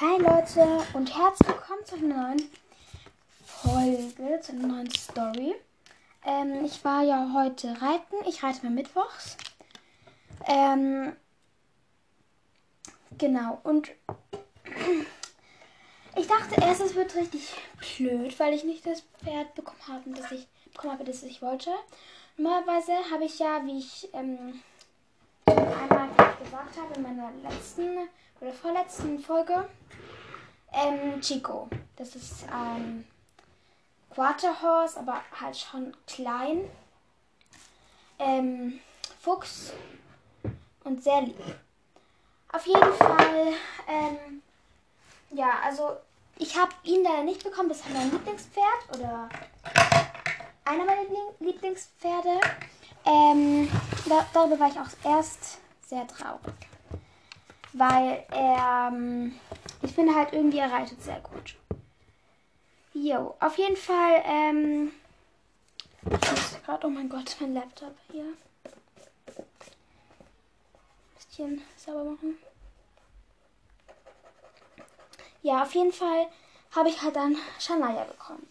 Hi Leute und herzlich willkommen zu einer neuen Folge, zu einer neuen Story. Ähm, ich war ja heute reiten. Ich reite mal mittwochs. Ähm, genau. Und ich dachte erst, es wird richtig blöd, weil ich nicht das Pferd bekommen habe, das ich bekommen habe, das ich wollte. Normalerweise habe ich ja, wie ich ähm, einmal gesagt habe in meiner letzten oder vorletzten Folge, ähm, Chico. Das ist ein Quarterhorse, aber halt schon klein. Ähm, Fuchs und sehr lieb. Auf jeden Fall, ähm, ja, also ich habe ihn leider nicht bekommen. Das ist mein Lieblingspferd oder einer meiner Lieblingspferde. Ähm, da, darüber war ich auch erst sehr traurig. Weil er, ähm, ich finde halt irgendwie, er reitet sehr gut. Jo, auf jeden Fall, ähm, ich muss gerade, oh mein Gott, mein Laptop hier. Bisschen sauber machen. Ja, auf jeden Fall habe ich halt dann Shania bekommen.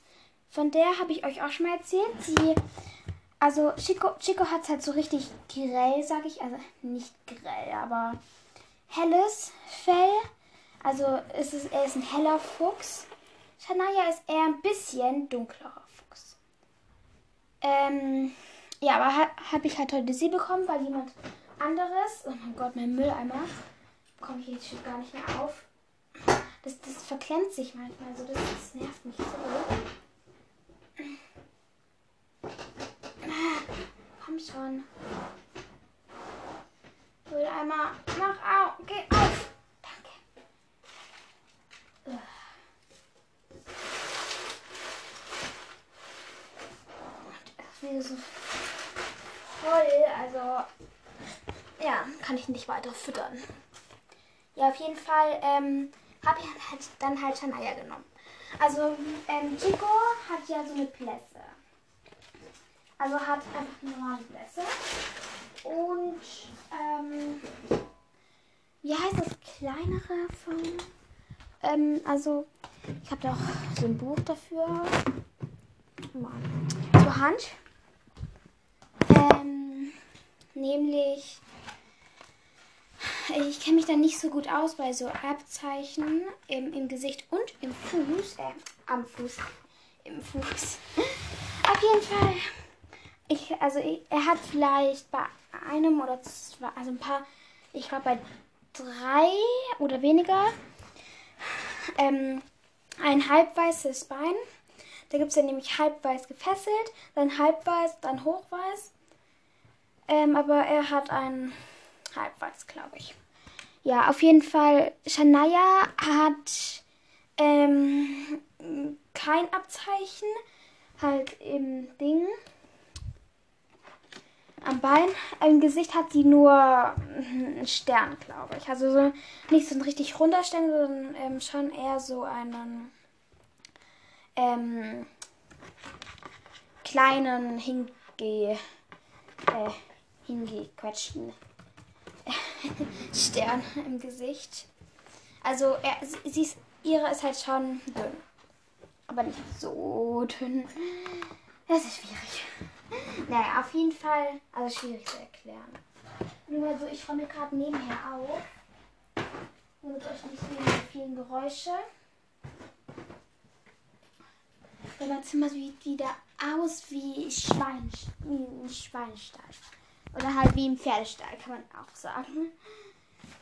Von der habe ich euch auch schon mal erzählt. Sie, also Chico, Chico hat halt so richtig grell, sage ich, also nicht grell, aber helles Fell. Also ist es, er ist ein heller Fuchs. Shania ist eher ein bisschen dunklerer Fuchs. Ähm, ja, aber ha, habe ich halt heute sie bekommen, weil jemand anderes, oh mein Gott, mein Mülleimer, komme ich jetzt schon gar nicht mehr auf. Das, das verklemmt sich manchmal so, das, das nervt mich so. Komm schon. Mülleimer, mach auf, geh auf. Danke. wieder so voll, also ja, kann ich nicht weiter füttern. Ja, auf jeden Fall ähm, habe ich halt, dann halt Shania genommen. Also ähm, Chico hat ja so eine Plässe. Also hat einfach eine normale Plässe. Und ähm, wie heißt das kleinere von? Ähm, also ich habe da auch so ein Buch dafür. Zur Hand. Ähm, nämlich, ich kenne mich da nicht so gut aus bei so Abzeichen im, im Gesicht und im Fuß. Äh, am Fuß. Im Fuß. Auf jeden Fall. Ich, also ich, er hat vielleicht bei einem oder zwei, also ein paar, ich glaube bei drei oder weniger, ähm, ein halbweißes Bein. Da gibt es ja nämlich halbweiß gefesselt, dann halbweiß, dann hochweiß. Ähm, aber er hat ein halbweiß, glaube ich. Ja, auf jeden Fall, Shania hat ähm, kein Abzeichen, halt im Ding. Am Bein, im Gesicht hat sie nur einen Stern, glaube ich. Also so nicht so ein richtig runder Stern, sondern ähm, schon eher so einen ähm, kleinen Hinge, äh, hingequetschten Stern im Gesicht. Also er, sie ist, ihre ist halt schon dünn. Aber nicht so dünn. Das ist schwierig. Naja, auf jeden Fall, also schwierig zu erklären. Nur so, ich räume gerade nebenher auf. Damit euch nicht die vielen Geräusche. Denn mein Zimmer sieht wieder aus wie, Schwein, ein Schweinestall. Oder halt wie ein Pferdestall, kann man auch sagen.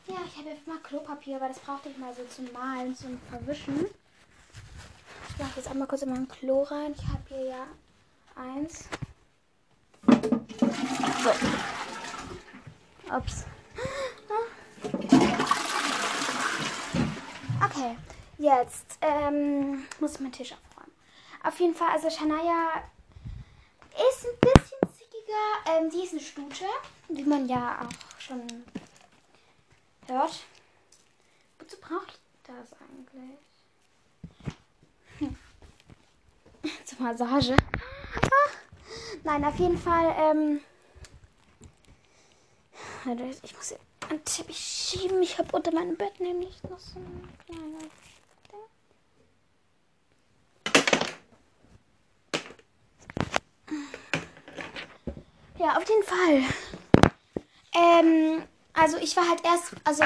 Ja, ich habe jetzt mal Klopapier, weil das brauchte ich mal so zum Malen, zum Verwischen. Ich mache jetzt einmal kurz in mein Klo rein. Ich habe hier ja eins. So. Ups. Okay, jetzt ähm, muss ich meinen Tisch aufräumen. Auf jeden Fall, also Shania ist ein bisschen zickiger. Ähm, die ist eine Stute, wie man ja auch schon hört. Wozu brauche ich das eigentlich? Hm. Zur Massage. Nein, auf jeden Fall. Ähm, ich muss einen Teppich schieben. Ich habe unter meinem Bett nämlich noch so ein kleines Ja, auf jeden Fall. Ähm, also ich war halt erst, also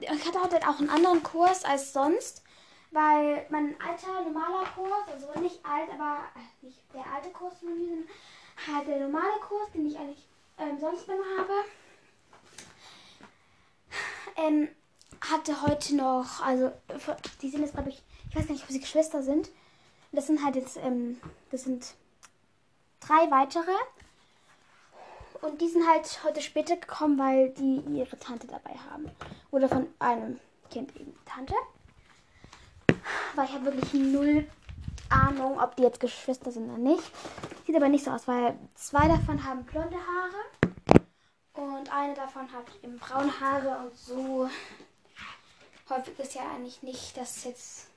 ich hatte halt auch einen anderen Kurs als sonst, weil mein alter normaler Kurs, also nicht alt, aber äh, nicht der alte Kurs sondern halt der normale Kurs, den ich eigentlich ähm, sonst immer habe, ähm, hatte heute noch, also die sind jetzt glaube ich, ich weiß nicht, ob sie Geschwister sind. Das sind halt jetzt, ähm, das sind drei weitere. Und die sind halt heute später gekommen, weil die ihre Tante dabei haben. Oder von einem Kind eben Tante. Weil ich habe wirklich null Ahnung, ob die jetzt Geschwister sind oder nicht. Sieht aber nicht so aus, weil zwei davon haben blonde Haare. Und eine davon hat eben braune Haare und so häufig ist ja eigentlich nicht, dass jetzt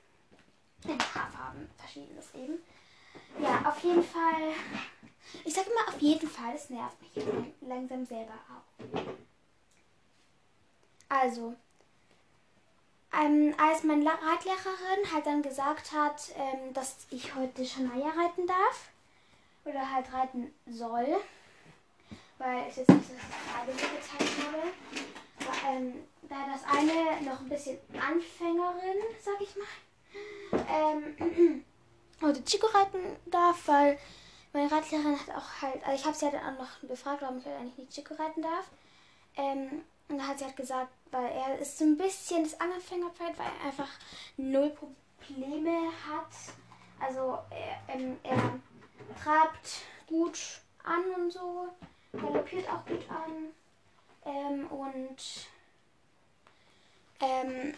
Haarfarben verschieden ist eben. Ja, auf jeden Fall ich sage immer auf jeden Fall, es nervt mich langsam selber auch. Also, ähm, als meine Reitlehrerin halt dann gesagt hat, ähm, dass ich heute Shania reiten darf oder halt reiten soll, weil ich jetzt nicht so das gezeigt habe, war, ähm, da das eine noch ein bisschen Anfängerin, sag ich mal, ähm, heute Chico reiten darf, weil meine Reitlehrerin hat auch halt, also ich habe sie halt auch noch befragt, warum ich halt eigentlich nicht Chico reiten darf. Ähm, und da hat sie halt gesagt, weil er ist so ein bisschen das Anfängerpferd, weil er einfach null Probleme hat. Also er, ähm, er trabt gut an und so, galoppiert auch gut an. Ähm, und ähm,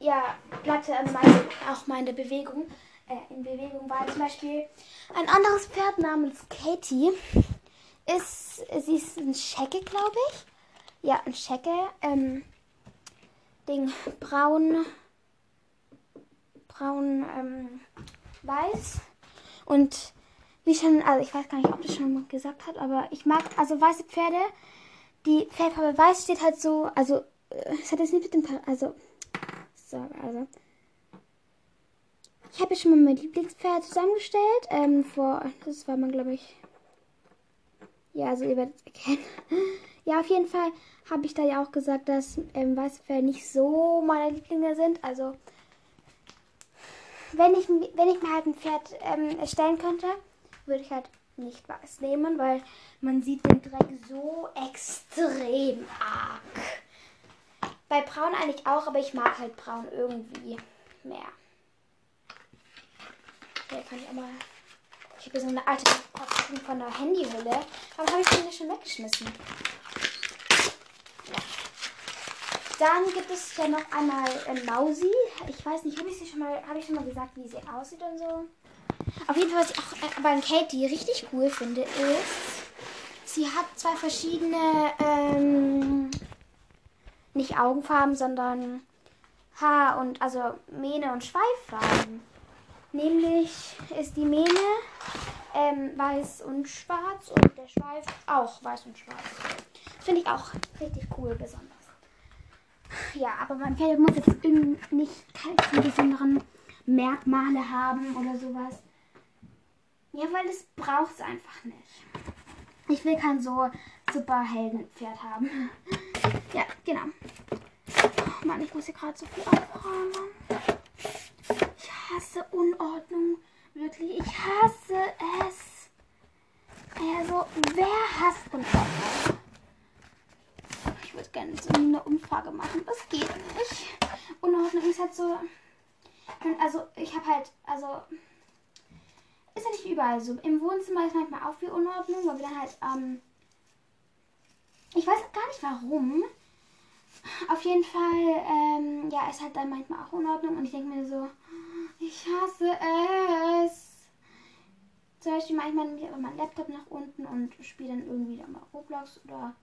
ja, bleibt er meine, auch meine Bewegung äh, in Bewegung war. Zum Beispiel ein anderes Pferd namens Katie. Ist, sie ist ein Schecke, glaube ich. Ja, ein Schecke. Ähm, Ding braun, braun, ähm, weiß. Und wie schon, also ich weiß gar nicht, ob das schon gesagt hat, aber ich mag, also weiße Pferde, die Fellfarbe weiß steht halt so, also, äh, es hat jetzt nicht mit dem, also, so, also, ich habe ja schon mal mein Lieblingspferd zusammengestellt. Ähm, vor, das war man, glaube ich. Ja, also ihr werdet es erkennen. Ja, auf jeden Fall habe ich da ja auch gesagt, dass ähm, Pferde nicht so meine Lieblinge sind. Also, wenn ich, wenn ich mir halt ein Pferd ähm, erstellen könnte, würde ich halt nicht weiß nehmen, weil man sieht den Dreck so extrem arg. Bei Braun eigentlich auch, aber ich mag halt Braun irgendwie mehr. Hier kann ich auch mal. Ich habe so eine alte Packung von der Handyhülle. Warum habe ich die schon weggeschmissen? Ja. Dann gibt es ja noch einmal äh, Mausi. Ich weiß nicht, habe ich sie schon mal, habe ich schon mal gesagt, wie sie aussieht und so. Auf jeden Fall, was ich auch äh, bei Katie richtig cool finde, ist, sie hat zwei verschiedene, ähm, nicht Augenfarben, sondern Haar und also Mähne und Schweiffarben. Nämlich ist die Mähne ähm, weiß und schwarz und der Schweif auch weiß und schwarz. Finde ich auch richtig cool, besonders. Ja, aber mein Pferd muss jetzt nicht keine besonderen Merkmale haben oder sowas. Ja, weil das braucht es einfach nicht. Ich will kein so super Heldenpferd haben. Ja, genau. Oh Mann, ich muss hier gerade so viel aufräumen hasse Unordnung. Wirklich, ich hasse es. Also, wer hasst Unordnung? Ich würde gerne so eine Umfrage machen. Das geht nicht. Unordnung ist halt so. Also, ich habe halt, also. Ist ja nicht überall so. Im Wohnzimmer ist manchmal auch viel Unordnung, weil wir dann halt, ähm. Ich weiß gar nicht warum. Auf jeden Fall, ähm, ja, ist halt dann manchmal auch Unordnung und ich denke mir so, ich hasse es. Zum Beispiel manchmal nehme ich aber meinen Laptop nach unten und spiele dann irgendwie dann mal Roblox oder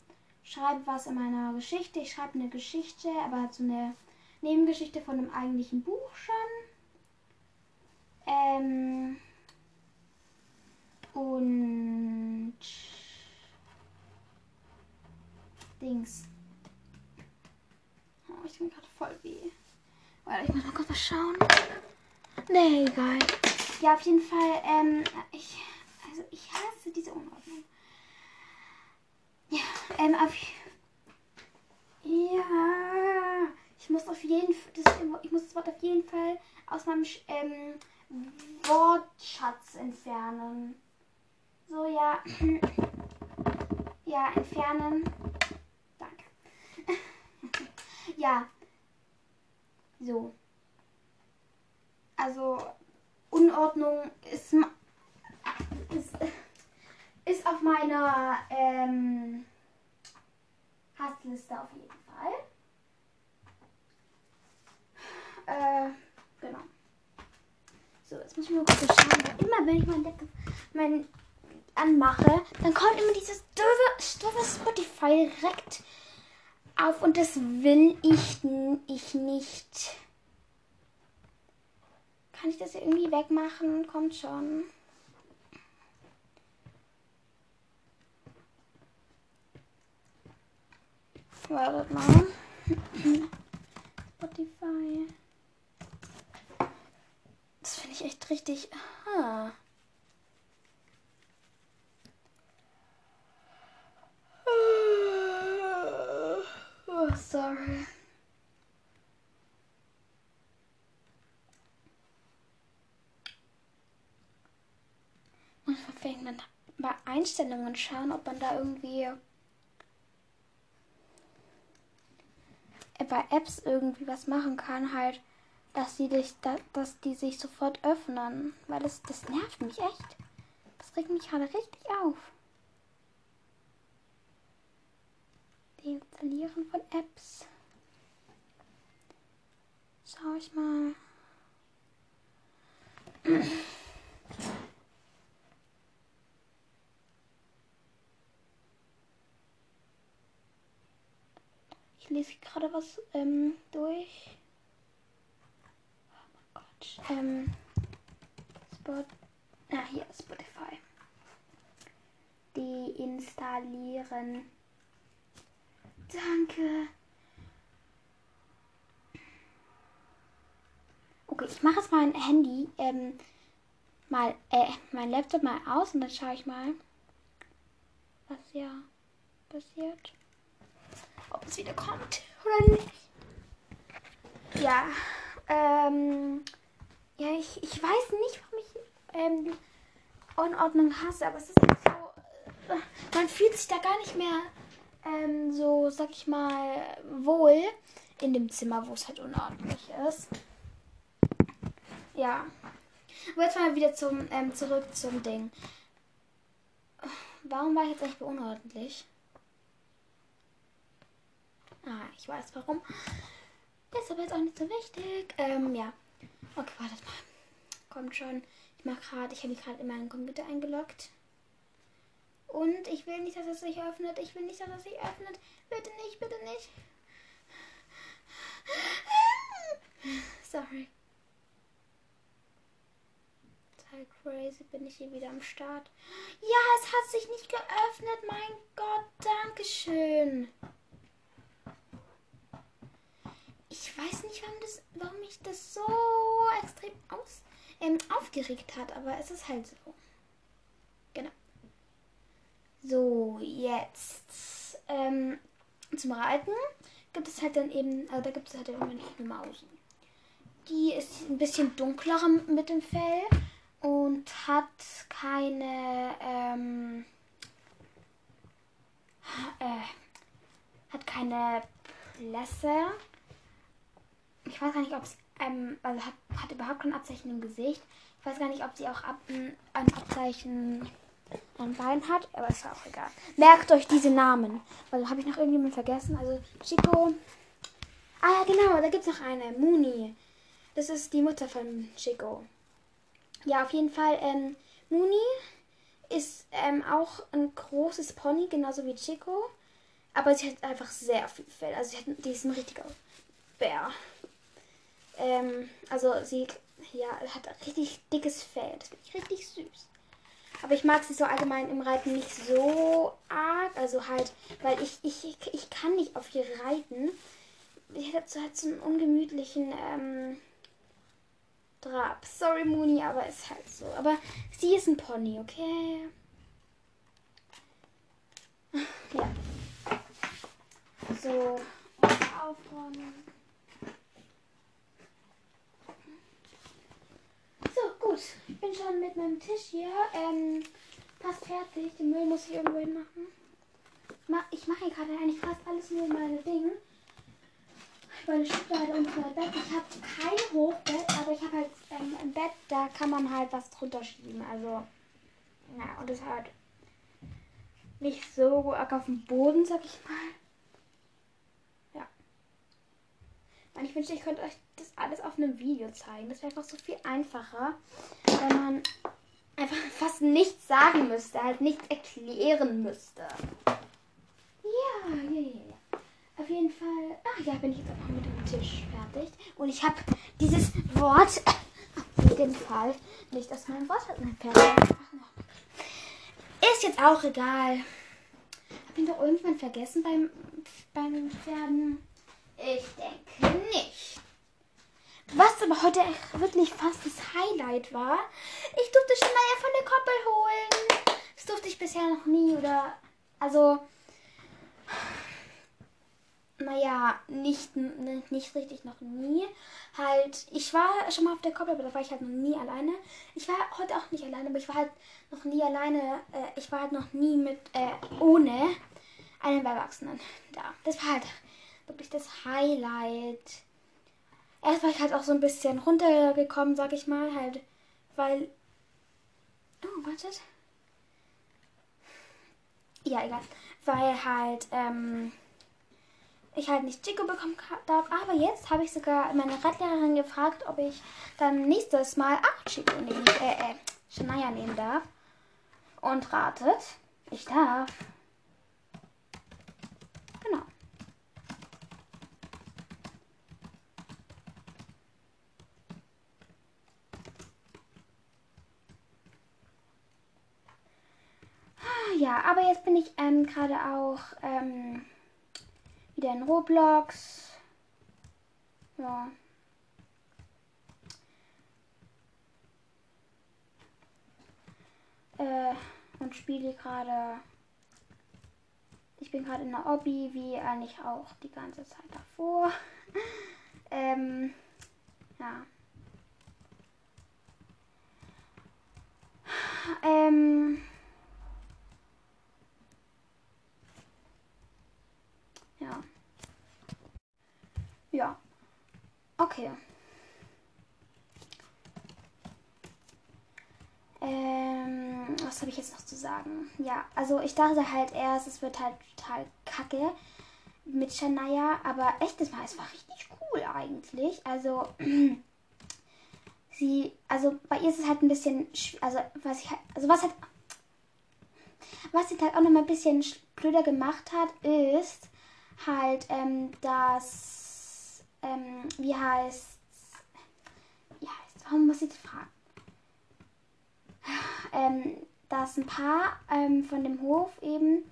schreibe was in meiner Geschichte. Ich schreibe eine Geschichte, aber so eine Nebengeschichte von einem eigentlichen Buch schon. Ähm und Dings. Oh, ich bin gerade voll weh. Warte, ich muss mal kurz was schauen. Nee, egal. Ja, auf jeden Fall, ähm, ich, also ich hasse diese Unordnung. Ja, ähm, auf, ja, ich muss auf jeden Fall, ich muss das Wort auf jeden Fall aus meinem ähm, Wortschatz entfernen. So, ja. Ja, entfernen. Danke. ja. So. Also, Unordnung ist, ist, ist auf meiner ähm, Hassliste auf jeden Fall. Äh, genau. So, jetzt muss ich mal kurz schauen. Immer wenn ich mein Laptop mein anmache, dann kommt immer dieses doofe, doofe Spotify direkt auf und das will ich, ich nicht. Kann ich das irgendwie wegmachen? Kommt schon. Wartet mal. Spotify. Das finde ich echt richtig. Aha. Oh, sorry. Man vielleicht dann bei Einstellungen schauen, ob man da irgendwie bei Apps irgendwie was machen kann, halt, dass die dich, dass die sich sofort öffnen. Weil das, das nervt mich echt. Das regt mich gerade richtig auf. Deinstallieren von Apps. Schau ich mal. Ich lese gerade was ähm, durch. Oh mein Gott. Ähm, Spot. Ah, hier, Spotify. Deinstallieren. Danke. Okay, ich mache jetzt mein Handy, ähm, mal, äh, mein Laptop mal aus und dann schaue ich mal, was hier passiert. Ob es wieder kommt oder nicht. Ja, ähm, ja, ich, ich weiß nicht, warum ich ähm, Unordnung hasse, aber es ist halt so, äh, man fühlt sich da gar nicht mehr ähm, so, sag ich mal, wohl in dem Zimmer, wo es halt unordentlich ist. Ja. Aber jetzt mal wieder zum, ähm, zurück zum Ding. Warum war ich jetzt eigentlich unordentlich? Ah, ich weiß warum. Das ist aber jetzt auch nicht so wichtig. Ähm, ja. Okay, wartet mal. Kommt schon. Ich mach gerade, ich habe mich gerade in meinen Computer eingeloggt. Und ich will nicht, dass es sich öffnet. Ich will nicht, dass es sich öffnet. Bitte nicht, bitte nicht. Sorry. Total crazy bin ich hier wieder am Start. Ja, es hat sich nicht geöffnet. Mein Gott, Dankeschön. Ich weiß nicht, warum, das, warum mich das so extrem aus, ähm, aufgeregt hat, aber es ist halt so. Genau. So, jetzt ähm, zum Reiten gibt es halt dann eben, also da gibt es halt immer eine Maus. Die ist ein bisschen dunkler mit dem Fell und hat keine, ähm, äh, hat keine Blässe. Ich weiß gar nicht, ob es, ähm, also hat, hat überhaupt kein Abzeichen im Gesicht. Ich weiß gar nicht, ob sie auch ab, ein Abzeichen ein Bein hat, aber ist auch egal. Merkt euch diese Namen. Weil habe ich noch irgendjemand vergessen. Also Chico. Ah ja, genau, da gibt es noch eine. Muni. Das ist die Mutter von Chico. Ja, auf jeden Fall. Ähm, Muni ist ähm, auch ein großes Pony, genauso wie Chico. Aber sie hat einfach sehr viel Fell. Also sie, hat, die ist ein richtiger Bär. Ähm, also sie ja, hat richtig dickes Fell. Das finde ich richtig süß. Aber ich mag sie so allgemein im Reiten nicht so arg. Also halt, weil ich, ich, ich kann nicht auf ihr reiten. ich hätte halt so einen ungemütlichen ähm, Drab. Sorry, Mooney, aber ist halt so. Aber sie ist ein Pony, okay? Ja. So, aufräumen. So, gut. Ich bin schon mit meinem Tisch hier. Ähm, fast fertig. Den Müll muss ich irgendwo hin machen. Ich mache hier gerade eigentlich fast alles nur meine Dinge. Meine Schublade und mein Bett. Ich habe kein Hochbett, aber ich habe halt ähm, ein Bett, da kann man halt was drunter schieben. Also, ja, und das halt nicht so arg auf dem Boden, sag ich mal. Ja. Und ich wünschte, ich könnte euch das alles auf einem Video zeigen. Das wäre einfach so viel einfacher, wenn man einfach fast nichts sagen müsste, halt nichts erklären müsste. Ja, ja, ja, ja. Auf jeden Fall. Ach ja, bin ich jetzt auch mit dem Tisch fertig. Und ich habe dieses Wort auf jeden Fall nicht aus meinem Wort fertig. Ist jetzt auch egal. Hab ihn doch irgendwann vergessen beim, beim Pferden? Ich denke nicht. Was aber heute wirklich fast das Highlight war, ich durfte schon Shania von der Koppel holen. Das durfte ich bisher noch nie oder also naja, nicht, nicht richtig noch nie. Halt, ich war schon mal auf der Koppel, aber da war ich halt noch nie alleine. Ich war heute auch nicht alleine, aber ich war halt noch nie alleine. Äh, ich war halt noch nie mit, äh, ohne einen Erwachsenen da. Das war halt wirklich das Highlight. Erst war ich halt auch so ein bisschen runtergekommen, sag ich mal, halt, weil. Oh, wartet. Ja, egal. Weil halt, ähm ich halt nicht Chico bekommen darf. Aber jetzt habe ich sogar meine Radlehrerin gefragt, ob ich dann nächstes Mal auch Chico nehmen, äh, äh, Shania nehmen darf. Und ratet, ich darf. Genau. Ja, aber jetzt bin ich ähm, gerade auch ähm, wieder in Roblox. Ja. Äh, und spiele gerade. Ich bin gerade in der Obby, wie eigentlich auch die ganze Zeit davor. ähm, ja. Ähm. Ja. Ja. Okay. Ähm, was habe ich jetzt noch zu sagen? Ja, also ich dachte halt erst, es wird halt total kacke mit Shania, aber echtes Mal, es war richtig cool eigentlich. Also, sie, also bei ihr ist es halt ein bisschen, also was ich halt, also was halt, was sie halt auch noch mal ein bisschen blöder gemacht hat, ist, halt, ähm, dass, ähm, wie heißt, wie heißt, warum muss ich das fragen? Ähm, dass ein paar ähm, von dem Hof eben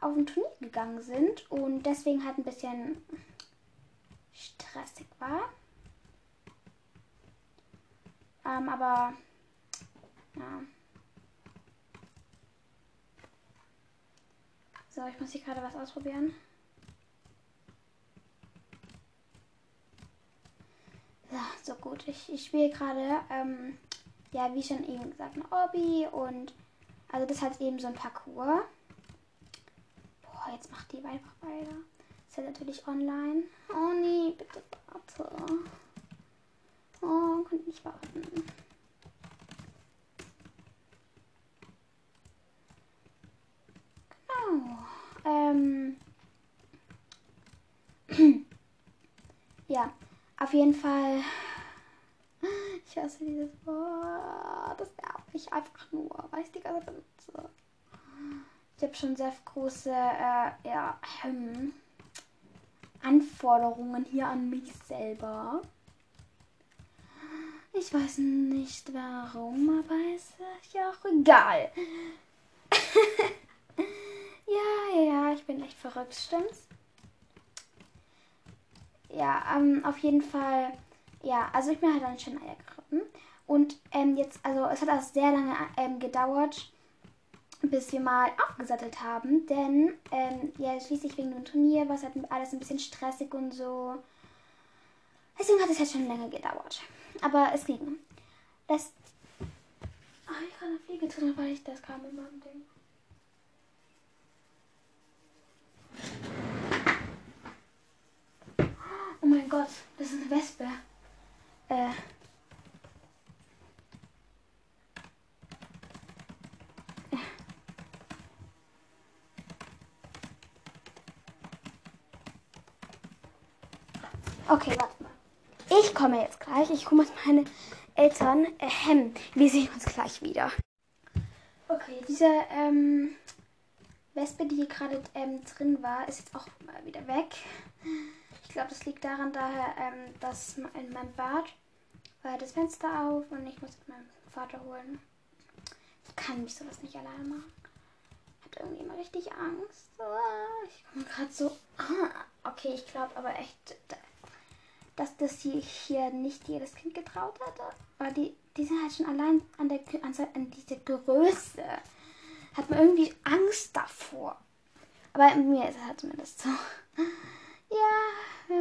auf ein Turnier gegangen sind und deswegen halt ein bisschen stressig war. Ähm, aber ja. So, ich muss hier gerade was ausprobieren. So gut. Ich, ich spiele gerade, ähm, ja, wie schon eben gesagt, ein Hobby und also das hat eben so ein Parcours. Boah, jetzt macht die einfach weiter. Ist ja natürlich online. Oh nee, bitte warte. Oh, ich nicht warten. Genau. Ähm. ja. Auf jeden Fall. Ich hasse dieses Wort. Das nervt mich einfach nur, weil ich die ganze benutze. Ich habe schon sehr große äh, ja, ähm, Anforderungen hier an mich selber. Ich weiß nicht warum, aber ist ja auch egal. ja, ja, ich bin echt verrückt, stimmt's? Ja, ähm, auf jeden Fall, ja, also ich bin halt dann schon Eier geritten. Und ähm, jetzt, also es hat auch sehr lange ähm, gedauert, bis wir mal aufgesattelt haben. Denn, ähm, ja, schließlich wegen dem Turnier war es halt alles ein bisschen stressig und so. Deswegen hat es halt schon länger gedauert. Aber es ging. Das. Ach, ich kann eine Fliege drin, weil ich das kam in meinem Ding. Gott, das ist eine Wespe. Äh. Okay, warte mal. Ich komme jetzt gleich. Ich mit meine Eltern. Ähm, wir sehen uns gleich wieder. Okay, diese ähm, Wespe, die hier gerade ähm, drin war, ist jetzt auch mal wieder weg. Ich glaube, das liegt daran, daher, ähm, dass in meinem Bad war das Fenster auf und ich muss meinen Vater holen. Ich kann mich sowas nicht alleine machen. Habe irgendwie immer richtig Angst. Ah, ich komme gerade so. Okay, ich glaube aber echt, dass das hier, hier nicht jedes Kind getraut hatte. Weil die, die sind halt schon allein an, der, an, an diese Größe. Hat man irgendwie Angst davor. Aber mir ist es halt zumindest so. Ja.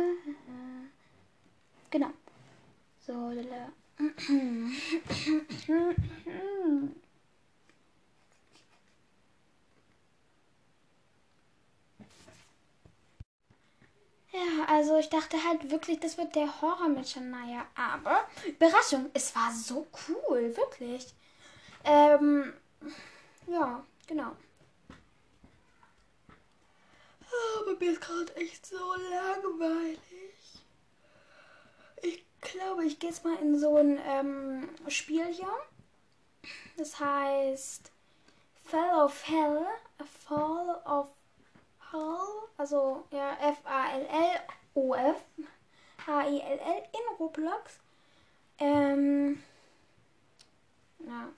Genau. So, lala. Ja, also ich dachte halt wirklich, das wird der Horror mit Shania. Aber, Überraschung, es war so cool, wirklich. Ähm, ja, genau. Aber mir ist gerade echt so langweilig. Ich glaube, ich gehe jetzt mal in so ein ähm, Spiel hier. Das heißt Fall of Hell, A Fall of Hell, also ja, F-A-L-L-O-F, H-I-L-L in Roblox. Ähm, ja.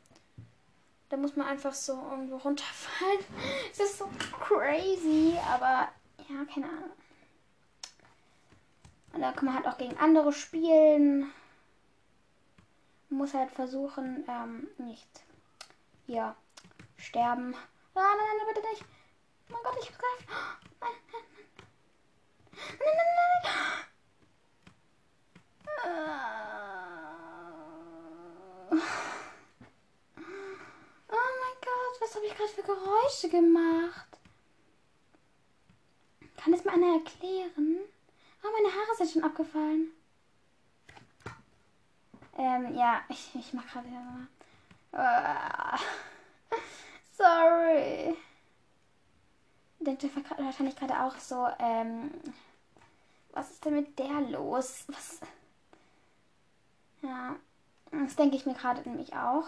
Da muss man einfach so irgendwo runterfallen. Das ist so crazy, aber ja, keine Ahnung. Und da kann man halt auch gegen andere spielen. Man muss halt versuchen, ähm, nicht, ja, sterben. Ah, nein, nein, nein, bitte nicht. Oh mein Gott, ich hab's gleich. Nein, nein, nein. Nein, nein, nein, nein. Oh mein Gott, was habe ich gerade für Geräusche gemacht? Kann es mir einer erklären? Oh, meine Haare sind schon abgefallen. Ähm, ja, ich, ich mach gerade mal. Uh, sorry. Denkt ihr wahrscheinlich gerade auch so, ähm, was ist denn mit der los? Was? Ja, das denke ich mir gerade nämlich auch.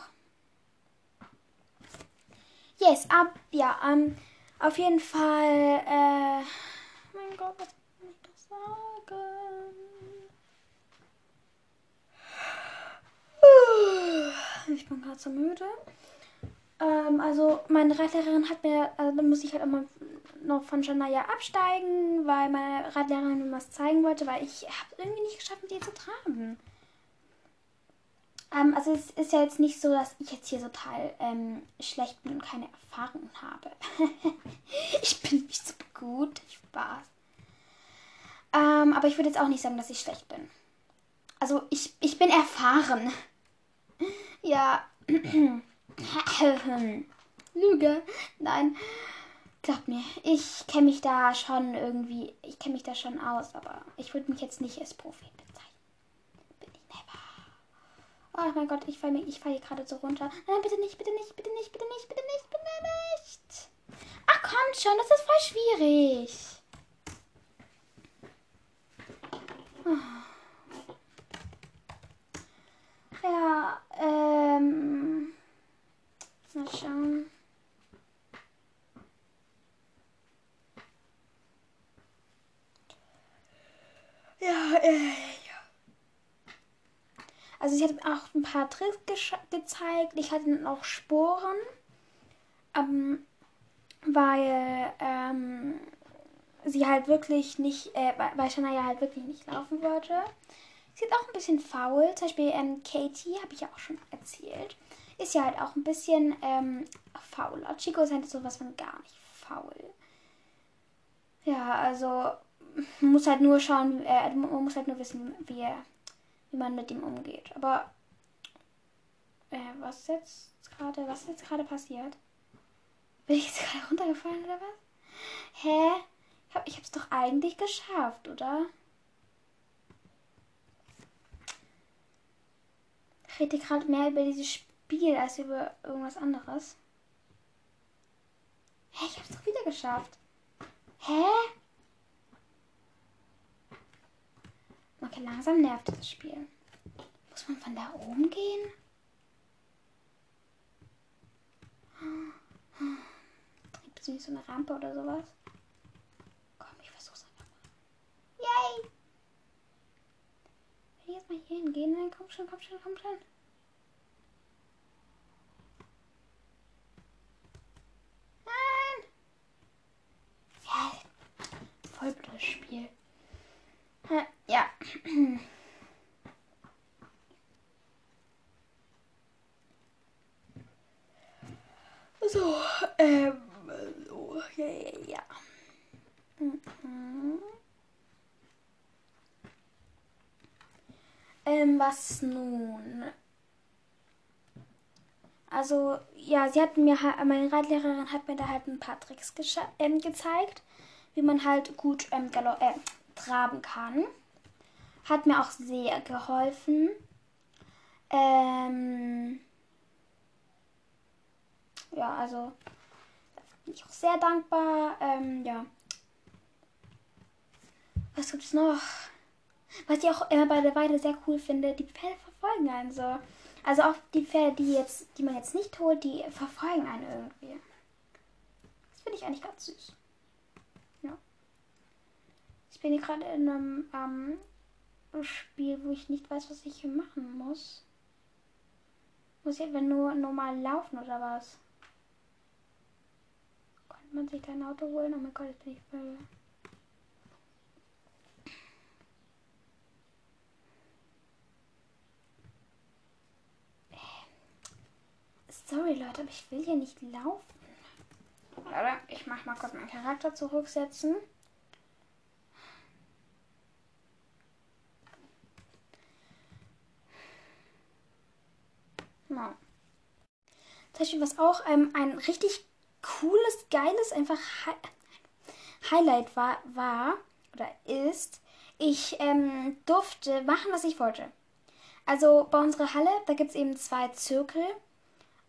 Yes, ab, ja, ähm, auf jeden Fall, äh, mein Gott, was kann ich das sagen? Ich bin gerade so müde. Ähm, also meine Reitlehrerin hat mir, also da muss ich halt immer noch von Janaya absteigen, weil meine Reitlehrerin mir was zeigen wollte, weil ich habe irgendwie nicht geschafft, mit ihr zu traben. Ähm, also es ist ja jetzt nicht so, dass ich jetzt hier total ähm, schlecht bin und keine Erfahrung habe. ich bin nicht so gut. Spaß. Ähm, aber ich würde jetzt auch nicht sagen, dass ich schlecht bin. Also ich, ich bin erfahren. ja. Lüge. Nein. Glaub mir, ich kenne mich da schon irgendwie, ich kenne mich da schon aus, aber ich würde mich jetzt nicht als Profi bezeichnen. Bin ich never. Oh mein Gott, ich falle fall hier gerade so runter. Nein, bitte nicht, bitte nicht, bitte nicht, bitte nicht, bitte nicht, bitte nicht. Ach, kommt schon, das ist voll schwierig. Ja, ähm. Mal schauen. Ja, äh. Also ich hatte auch ein paar Tricks ge gezeigt. Ich hatte dann auch Sporen. Ähm, weil, ähm, sie halt wirklich nicht, äh, weil Shania halt wirklich nicht laufen wollte. Sie ist auch ein bisschen faul. Zum Beispiel ähm, Katie, habe ich ja auch schon erzählt, ist ja halt auch ein bisschen ähm, fauler. Chico ist halt sowas von gar nicht faul. Ja, also man muss halt nur schauen, äh, man muss halt nur wissen, wie, wie man mit ihm umgeht. Aber äh, was jetzt gerade, was jetzt gerade passiert? Bin ich jetzt gerade runtergefallen oder was? Hä? Ich, hab, ich hab's doch eigentlich geschafft, oder? Ich rede gerade mehr über dieses Spiel als über irgendwas anderes. Hä, ich hab's doch wieder geschafft. Hä? Okay, langsam nervt das Spiel. Muss man von da oben gehen? Gibt es nicht so eine Rampe oder sowas? Komm, ich versuch's einfach mal. Yay! Wenn ich jetzt mal hier hingehen, dann komm schon, komm schon, komm schon. Nein! Ja, voll blödes Spiel. Ja. So, ähm, so, ja, ja, ja. Mhm. Ähm, was nun? Also, ja, sie hat mir, meine Reitlehrerin hat mir da halt ein paar Tricks ähm, gezeigt, wie man halt gut ähm, äh, traben kann. Hat mir auch sehr geholfen. Ähm, ja, also bin ich auch sehr dankbar. Ähm, ja. Was gibt es noch? Was ich auch immer bei der Weide sehr cool finde, die Pferde verfolgen einen so. Also auch die Pferde, die jetzt, die man jetzt nicht holt, die verfolgen einen irgendwie. Das finde ich eigentlich ganz süß. Ja. Ich bin hier gerade in einem ähm, Spiel, wo ich nicht weiß, was ich hier machen muss. Muss ich einfach nur normal laufen oder was? man sich ein Auto holen? Oh mein Gott, jetzt bin ich voll. Sorry Leute, aber ich will hier nicht laufen. Oder ich mach mal kurz meinen Charakter zurücksetzen. Was auch ähm, ein richtig cooles, geiles, einfach Hi Highlight war, war oder ist, ich ähm, durfte machen, was ich wollte. Also bei unserer Halle, da gibt es eben zwei Zirkel.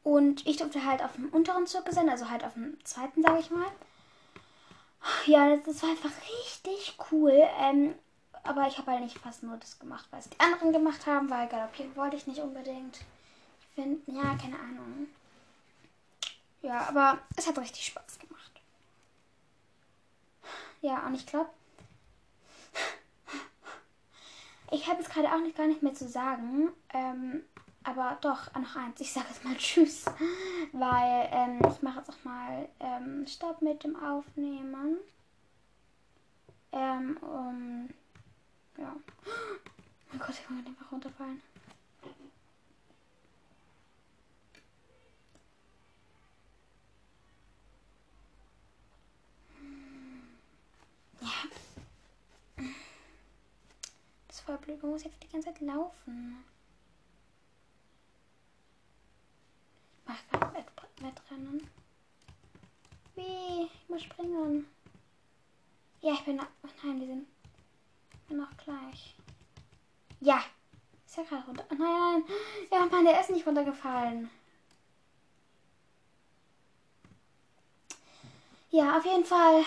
Und ich durfte halt auf dem unteren Zirkel sein, also halt auf dem zweiten, sage ich mal. Ja, das war einfach richtig cool. Ähm, aber ich habe halt nicht fast nur das gemacht, was die anderen gemacht haben, weil galoppieren wollte ich nicht unbedingt. Ich finde, ja, keine Ahnung. Ja, aber es hat richtig Spaß gemacht. Ja, und ich glaube, ich habe jetzt gerade auch nicht gar nicht mehr zu sagen. Ähm, aber doch, noch eins. Ich sage jetzt mal Tschüss. Weil ähm, ich mache jetzt auch mal ähm, Stopp mit dem Aufnehmen. Ähm, um, ja. Oh mein Gott, ich kann einfach runterfallen. voll blöd. Man muss jetzt die ganze Zeit laufen. Mach gerade Wett Wettrennen. Wie? Ich muss springen. Ja, ich bin. Oh nein, wir sind. Bin noch gleich. Ja. Ist ja gerade runter. Nein, nein. Ja, Mann, der ist nicht runtergefallen. Ja, auf jeden Fall.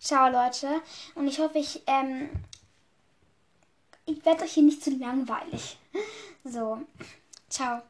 Ciao, Leute. Und ich hoffe, ich ähm, ich werde euch hier nicht zu langweilig. So, ciao.